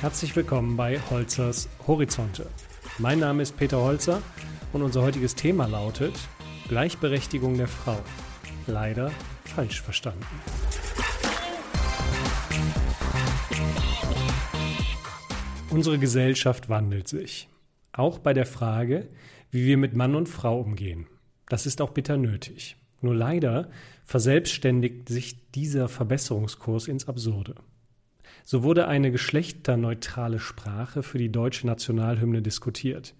Herzlich willkommen bei Holzers Horizonte. Mein Name ist Peter Holzer und unser heutiges Thema lautet Gleichberechtigung der Frau. Leider falsch verstanden. Unsere Gesellschaft wandelt sich. Auch bei der Frage, wie wir mit Mann und Frau umgehen. Das ist auch bitter nötig. Nur leider verselbstständigt sich dieser Verbesserungskurs ins Absurde. So wurde eine geschlechterneutrale Sprache für die deutsche Nationalhymne diskutiert.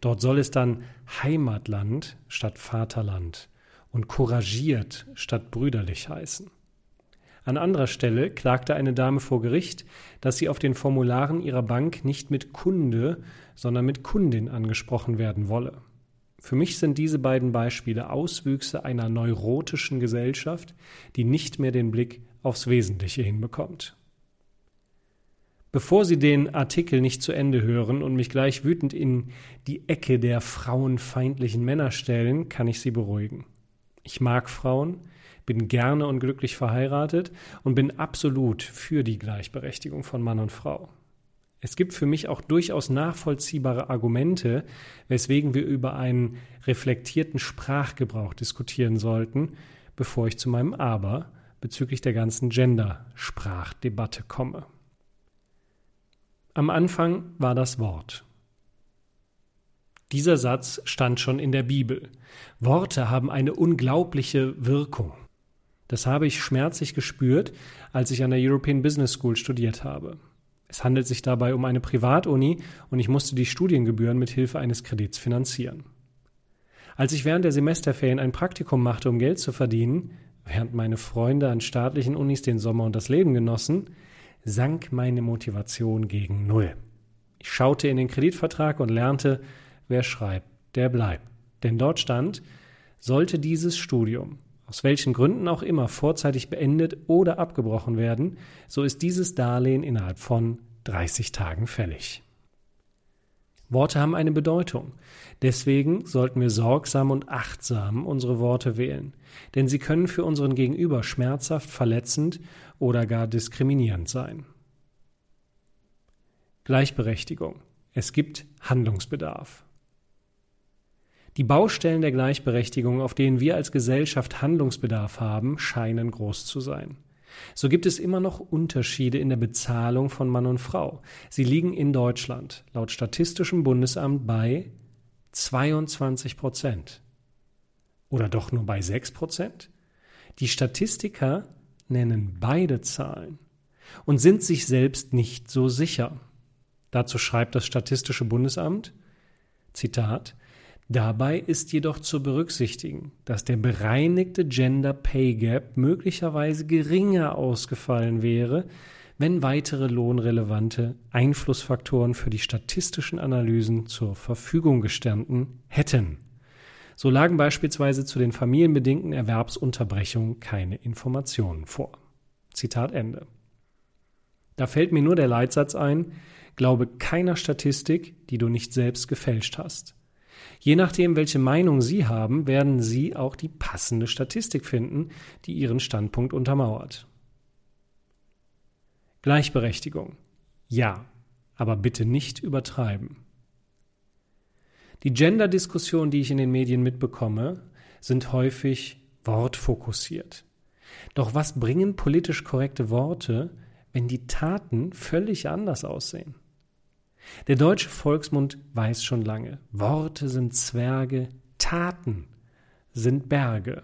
Dort soll es dann Heimatland statt Vaterland und couragiert statt brüderlich heißen. An anderer Stelle klagte eine Dame vor Gericht, dass sie auf den Formularen ihrer Bank nicht mit Kunde, sondern mit Kundin angesprochen werden wolle. Für mich sind diese beiden Beispiele Auswüchse einer neurotischen Gesellschaft, die nicht mehr den Blick aufs Wesentliche hinbekommt. Bevor Sie den Artikel nicht zu Ende hören und mich gleich wütend in die Ecke der frauenfeindlichen Männer stellen, kann ich Sie beruhigen. Ich mag Frauen, bin gerne und glücklich verheiratet und bin absolut für die Gleichberechtigung von Mann und Frau. Es gibt für mich auch durchaus nachvollziehbare Argumente, weswegen wir über einen reflektierten Sprachgebrauch diskutieren sollten, bevor ich zu meinem Aber bezüglich der ganzen Gender-Sprachdebatte komme. Am Anfang war das Wort. Dieser Satz stand schon in der Bibel. Worte haben eine unglaubliche Wirkung. Das habe ich schmerzlich gespürt, als ich an der European Business School studiert habe. Es handelt sich dabei um eine Privatuni und ich musste die Studiengebühren mit Hilfe eines Kredits finanzieren. Als ich während der Semesterferien ein Praktikum machte, um Geld zu verdienen, während meine Freunde an staatlichen Unis den Sommer und das Leben genossen, sank meine Motivation gegen Null. Ich schaute in den Kreditvertrag und lernte, wer schreibt, der bleibt. Denn dort stand, sollte dieses Studium aus welchen Gründen auch immer vorzeitig beendet oder abgebrochen werden, so ist dieses Darlehen innerhalb von 30 Tagen fällig. Worte haben eine Bedeutung. Deswegen sollten wir sorgsam und achtsam unsere Worte wählen, denn sie können für unseren Gegenüber schmerzhaft, verletzend oder gar diskriminierend sein. Gleichberechtigung. Es gibt Handlungsbedarf. Die Baustellen der Gleichberechtigung, auf denen wir als Gesellschaft Handlungsbedarf haben, scheinen groß zu sein. So gibt es immer noch Unterschiede in der Bezahlung von Mann und Frau. Sie liegen in Deutschland laut Statistischem Bundesamt bei 22 Prozent. Oder doch nur bei 6 Prozent? Die Statistiker nennen beide Zahlen und sind sich selbst nicht so sicher. Dazu schreibt das Statistische Bundesamt, Zitat, Dabei ist jedoch zu berücksichtigen, dass der bereinigte Gender Pay Gap möglicherweise geringer ausgefallen wäre, wenn weitere lohnrelevante Einflussfaktoren für die statistischen Analysen zur Verfügung gestanden hätten. So lagen beispielsweise zu den familienbedingten Erwerbsunterbrechungen keine Informationen vor. Zitat Ende. Da fällt mir nur der Leitsatz ein, glaube keiner Statistik, die du nicht selbst gefälscht hast. Je nachdem, welche Meinung Sie haben, werden Sie auch die passende Statistik finden, die Ihren Standpunkt untermauert. Gleichberechtigung. Ja, aber bitte nicht übertreiben. Die Gender-Diskussionen, die ich in den Medien mitbekomme, sind häufig wortfokussiert. Doch was bringen politisch korrekte Worte, wenn die Taten völlig anders aussehen? Der deutsche Volksmund weiß schon lange, Worte sind Zwerge, Taten sind Berge.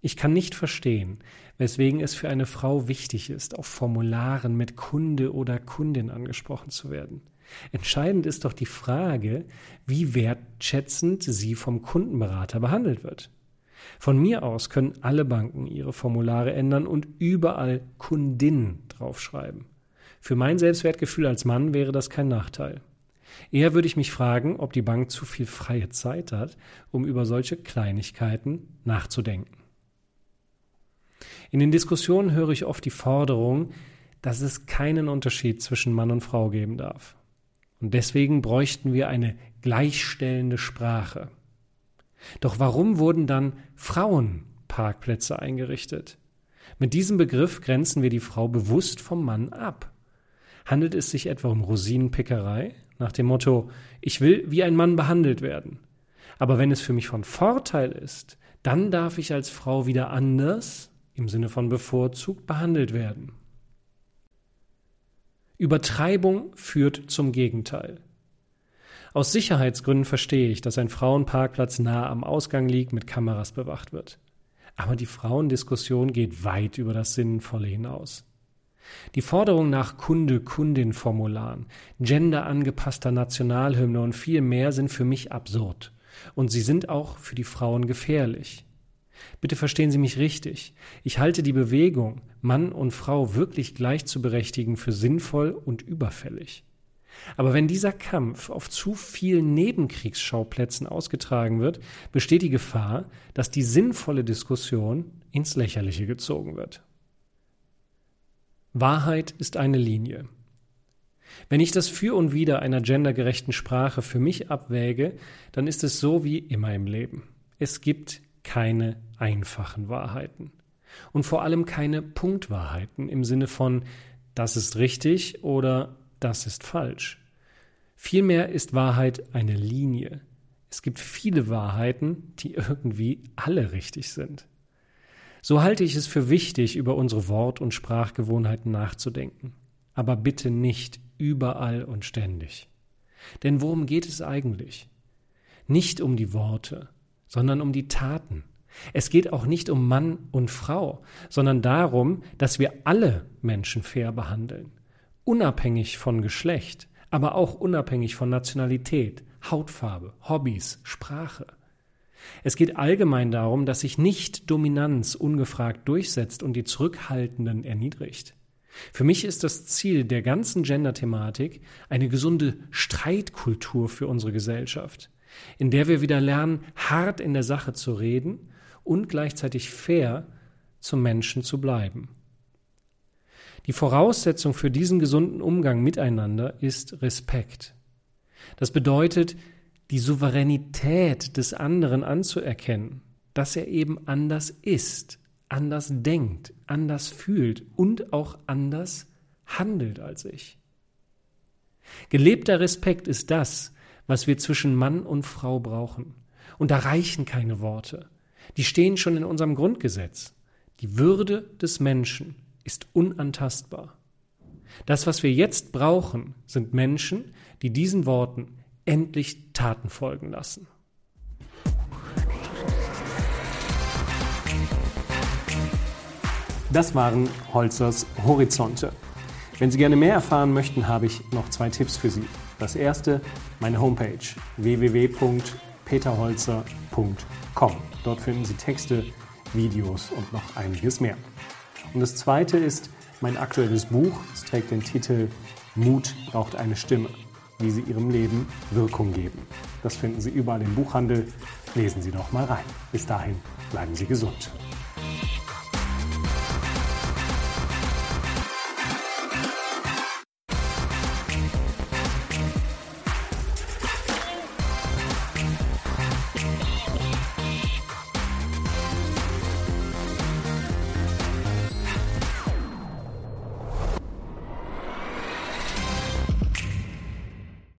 Ich kann nicht verstehen, weswegen es für eine Frau wichtig ist, auf Formularen mit Kunde oder Kundin angesprochen zu werden. Entscheidend ist doch die Frage, wie wertschätzend sie vom Kundenberater behandelt wird. Von mir aus können alle Banken ihre Formulare ändern und überall Kundin draufschreiben. Für mein Selbstwertgefühl als Mann wäre das kein Nachteil. Eher würde ich mich fragen, ob die Bank zu viel freie Zeit hat, um über solche Kleinigkeiten nachzudenken. In den Diskussionen höre ich oft die Forderung, dass es keinen Unterschied zwischen Mann und Frau geben darf. Und deswegen bräuchten wir eine gleichstellende Sprache. Doch warum wurden dann Frauenparkplätze eingerichtet? Mit diesem Begriff grenzen wir die Frau bewusst vom Mann ab. Handelt es sich etwa um Rosinenpickerei nach dem Motto, ich will wie ein Mann behandelt werden. Aber wenn es für mich von Vorteil ist, dann darf ich als Frau wieder anders, im Sinne von bevorzugt, behandelt werden. Übertreibung führt zum Gegenteil. Aus Sicherheitsgründen verstehe ich, dass ein Frauenparkplatz nahe am Ausgang liegt, mit Kameras bewacht wird. Aber die Frauendiskussion geht weit über das Sinnvolle hinaus. Die Forderung nach Kunde-Kundin-Formularen, genderangepasster Nationalhymne und viel mehr sind für mich absurd. Und sie sind auch für die Frauen gefährlich. Bitte verstehen Sie mich richtig. Ich halte die Bewegung, Mann und Frau wirklich gleich zu berechtigen, für sinnvoll und überfällig. Aber wenn dieser Kampf auf zu vielen Nebenkriegsschauplätzen ausgetragen wird, besteht die Gefahr, dass die sinnvolle Diskussion ins Lächerliche gezogen wird. Wahrheit ist eine Linie. Wenn ich das Für und Wider einer gendergerechten Sprache für mich abwäge, dann ist es so wie immer im Leben. Es gibt keine einfachen Wahrheiten. Und vor allem keine Punktwahrheiten im Sinne von das ist richtig oder das ist falsch. Vielmehr ist Wahrheit eine Linie. Es gibt viele Wahrheiten, die irgendwie alle richtig sind. So halte ich es für wichtig, über unsere Wort- und Sprachgewohnheiten nachzudenken. Aber bitte nicht überall und ständig. Denn worum geht es eigentlich? Nicht um die Worte, sondern um die Taten. Es geht auch nicht um Mann und Frau, sondern darum, dass wir alle Menschen fair behandeln, unabhängig von Geschlecht, aber auch unabhängig von Nationalität, Hautfarbe, Hobbys, Sprache. Es geht allgemein darum, dass sich nicht Dominanz ungefragt durchsetzt und die Zurückhaltenden erniedrigt. Für mich ist das Ziel der ganzen Gender-Thematik eine gesunde Streitkultur für unsere Gesellschaft, in der wir wieder lernen, hart in der Sache zu reden und gleichzeitig fair zum Menschen zu bleiben. Die Voraussetzung für diesen gesunden Umgang miteinander ist Respekt. Das bedeutet, die Souveränität des anderen anzuerkennen, dass er eben anders ist, anders denkt, anders fühlt und auch anders handelt als ich. Gelebter Respekt ist das, was wir zwischen Mann und Frau brauchen. Und da reichen keine Worte. Die stehen schon in unserem Grundgesetz. Die Würde des Menschen ist unantastbar. Das, was wir jetzt brauchen, sind Menschen, die diesen Worten endlich Taten folgen lassen. Das waren Holzers Horizonte. Wenn Sie gerne mehr erfahren möchten, habe ich noch zwei Tipps für Sie. Das erste, meine Homepage www.peterholzer.com. Dort finden Sie Texte, Videos und noch einiges mehr. Und das zweite ist mein aktuelles Buch. Es trägt den Titel Mut braucht eine Stimme wie sie ihrem Leben Wirkung geben. Das finden Sie überall im Buchhandel. Lesen Sie doch mal rein. Bis dahin bleiben Sie gesund.